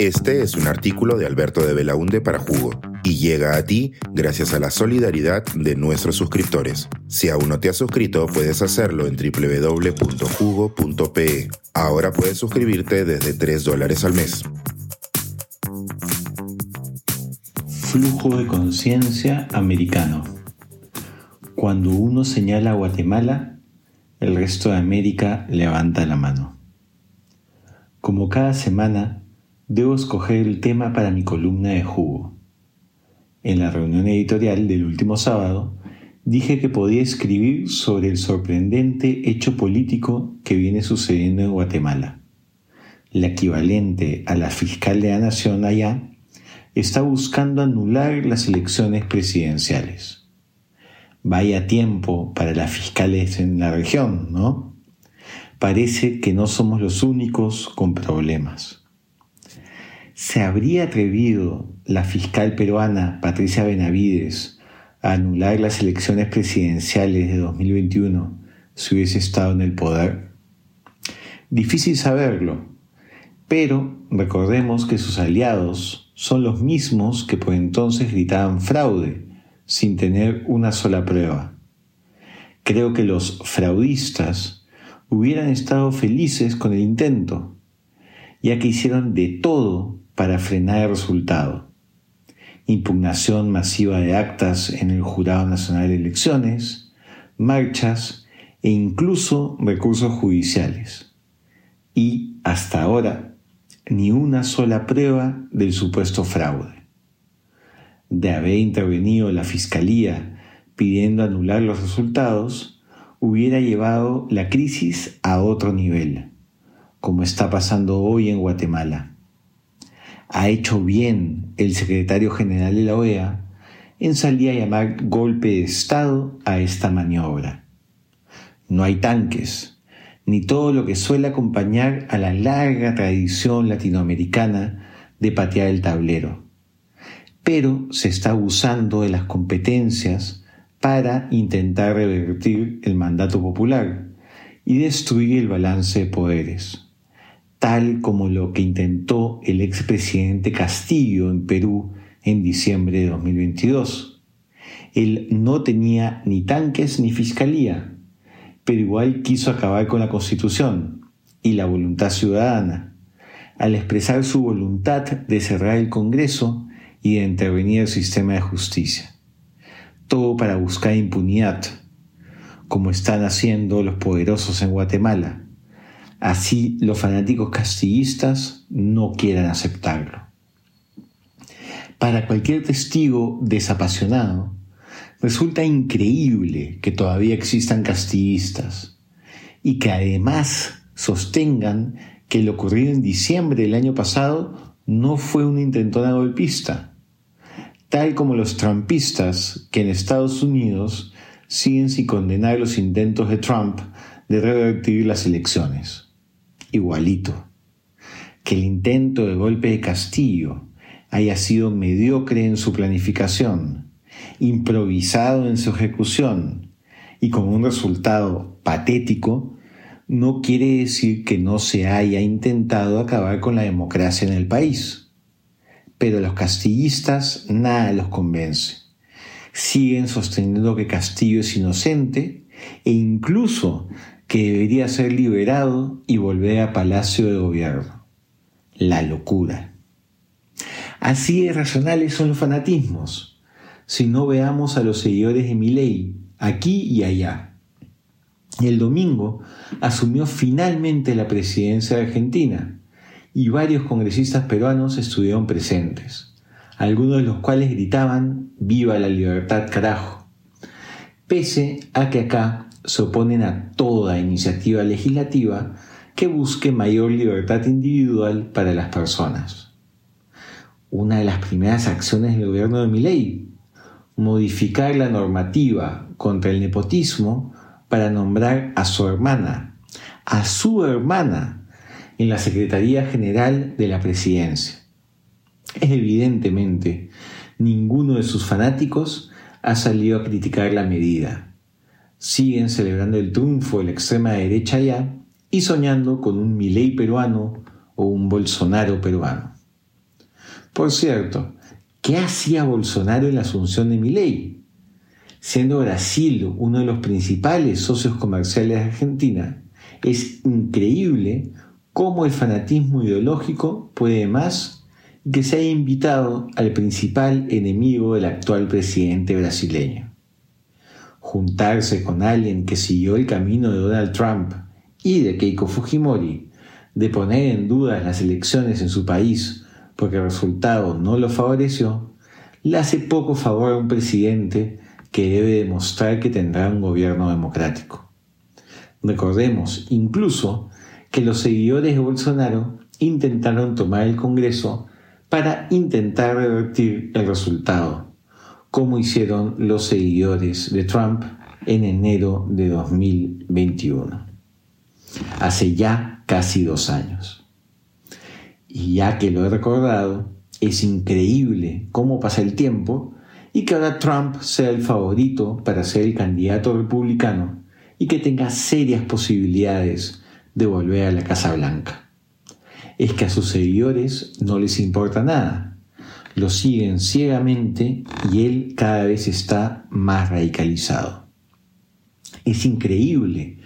Este es un artículo de Alberto de Belaunde para Jugo y llega a ti gracias a la solidaridad de nuestros suscriptores. Si aún no te has suscrito, puedes hacerlo en www.jugo.pe. Ahora puedes suscribirte desde 3 dólares al mes. Flujo de conciencia americano. Cuando uno señala a Guatemala, el resto de América levanta la mano. Como cada semana, debo escoger el tema para mi columna de jugo. En la reunión editorial del último sábado, dije que podía escribir sobre el sorprendente hecho político que viene sucediendo en Guatemala. La equivalente a la fiscal de la nación allá está buscando anular las elecciones presidenciales. Vaya tiempo para las fiscales en la región, ¿no? Parece que no somos los únicos con problemas. ¿Se habría atrevido la fiscal peruana Patricia Benavides a anular las elecciones presidenciales de 2021 si hubiese estado en el poder? Difícil saberlo, pero recordemos que sus aliados son los mismos que por entonces gritaban fraude, sin tener una sola prueba. Creo que los fraudistas hubieran estado felices con el intento, ya que hicieron de todo para frenar el resultado. Impugnación masiva de actas en el Jurado Nacional de Elecciones, marchas e incluso recursos judiciales. Y hasta ahora ni una sola prueba del supuesto fraude. De haber intervenido la Fiscalía pidiendo anular los resultados, hubiera llevado la crisis a otro nivel, como está pasando hoy en Guatemala. Ha hecho bien el secretario general de la OEA en salir a llamar golpe de Estado a esta maniobra. No hay tanques, ni todo lo que suele acompañar a la larga tradición latinoamericana de patear el tablero. Pero se está abusando de las competencias para intentar revertir el mandato popular y destruir el balance de poderes, tal como lo que intentó el expresidente Castillo en Perú en diciembre de 2022. Él no tenía ni tanques ni fiscalía, pero igual quiso acabar con la Constitución y la voluntad ciudadana, al expresar su voluntad de cerrar el Congreso y de intervenir el sistema de justicia. Todo para buscar impunidad, como están haciendo los poderosos en Guatemala. Así los fanáticos castillistas no quieran aceptarlo. Para cualquier testigo desapasionado, Resulta increíble que todavía existan castillistas y que además sostengan que lo ocurrido en diciembre del año pasado no fue una intentona golpista, tal como los trampistas que en Estados Unidos siguen sin condenar los intentos de Trump de revertir las elecciones. Igualito. Que el intento de golpe de Castillo haya sido mediocre en su planificación improvisado en su ejecución y con un resultado patético, no quiere decir que no se haya intentado acabar con la democracia en el país. Pero a los castillistas nada los convence. Siguen sosteniendo que Castillo es inocente e incluso que debería ser liberado y volver a Palacio de Gobierno. La locura. Así de racionales son los fanatismos si no veamos a los seguidores de Milei aquí y allá. El domingo asumió finalmente la presidencia de Argentina y varios congresistas peruanos estuvieron presentes, algunos de los cuales gritaban Viva la libertad carajo, pese a que acá se oponen a toda iniciativa legislativa que busque mayor libertad individual para las personas. Una de las primeras acciones del gobierno de Milei modificar la normativa contra el nepotismo para nombrar a su hermana, a su hermana, en la Secretaría General de la Presidencia. Evidentemente, ninguno de sus fanáticos ha salido a criticar la medida. Siguen celebrando el triunfo de la extrema derecha ya y soñando con un Milei peruano o un Bolsonaro peruano. Por cierto, ¿qué hacía Bolsonaro en la asunción de Milei? Siendo Brasil uno de los principales socios comerciales de Argentina, es increíble cómo el fanatismo ideológico puede más que se haya invitado al principal enemigo del actual presidente brasileño. Juntarse con alguien que siguió el camino de Donald Trump y de Keiko Fujimori, de poner en duda las elecciones en su país porque el resultado no lo favoreció, le hace poco favor a un presidente que debe demostrar que tendrá un gobierno democrático. Recordemos incluso que los seguidores de Bolsonaro intentaron tomar el Congreso para intentar revertir el resultado, como hicieron los seguidores de Trump en enero de 2021, hace ya casi dos años. Y ya que lo he recordado, es increíble cómo pasa el tiempo y que ahora Trump sea el favorito para ser el candidato republicano y que tenga serias posibilidades de volver a la Casa Blanca. Es que a sus seguidores no les importa nada. Lo siguen ciegamente y él cada vez está más radicalizado. Es increíble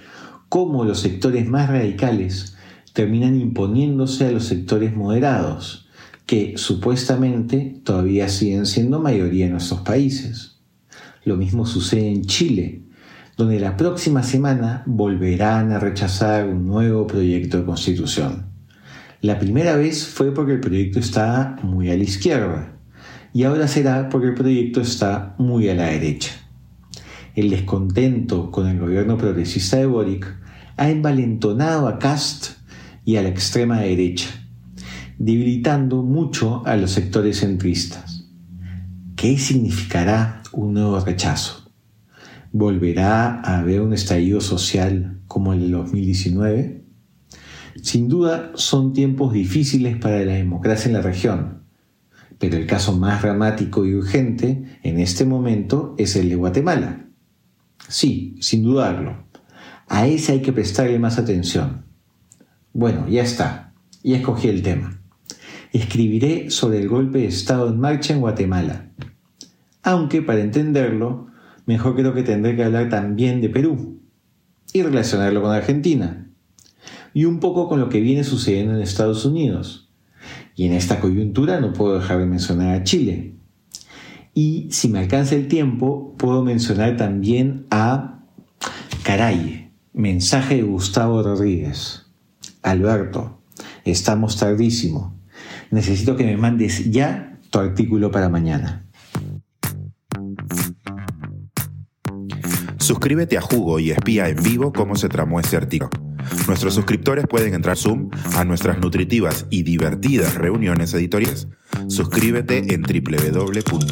cómo los sectores más radicales terminan imponiéndose a los sectores moderados, que supuestamente todavía siguen siendo mayoría en nuestros países. Lo mismo sucede en Chile, donde la próxima semana volverán a rechazar un nuevo proyecto de constitución. La primera vez fue porque el proyecto está muy a la izquierda y ahora será porque el proyecto está muy a la derecha. El descontento con el gobierno progresista de Boric ha envalentonado a Cast y a la extrema derecha, debilitando mucho a los sectores centristas. ¿Qué significará un nuevo rechazo? ¿Volverá a haber un estallido social como el de 2019? Sin duda son tiempos difíciles para la democracia en la región, pero el caso más dramático y urgente en este momento es el de Guatemala. Sí, sin dudarlo. A ese hay que prestarle más atención. Bueno, ya está. Ya escogí el tema. Escribiré sobre el golpe de Estado en marcha en Guatemala. Aunque para entenderlo, mejor creo que tendré que hablar también de Perú y relacionarlo con Argentina y un poco con lo que viene sucediendo en Estados Unidos. Y en esta coyuntura no puedo dejar de mencionar a Chile. Y si me alcanza el tiempo, puedo mencionar también a Caray, mensaje de Gustavo Rodríguez. Alberto, estamos tardísimo. Necesito que me mandes ya tu artículo para mañana. Suscríbete a Jugo y espía en vivo cómo se tramó ese artículo. Nuestros suscriptores pueden entrar Zoom a nuestras nutritivas y divertidas reuniones editoriales. Suscríbete en www.jugo.pe.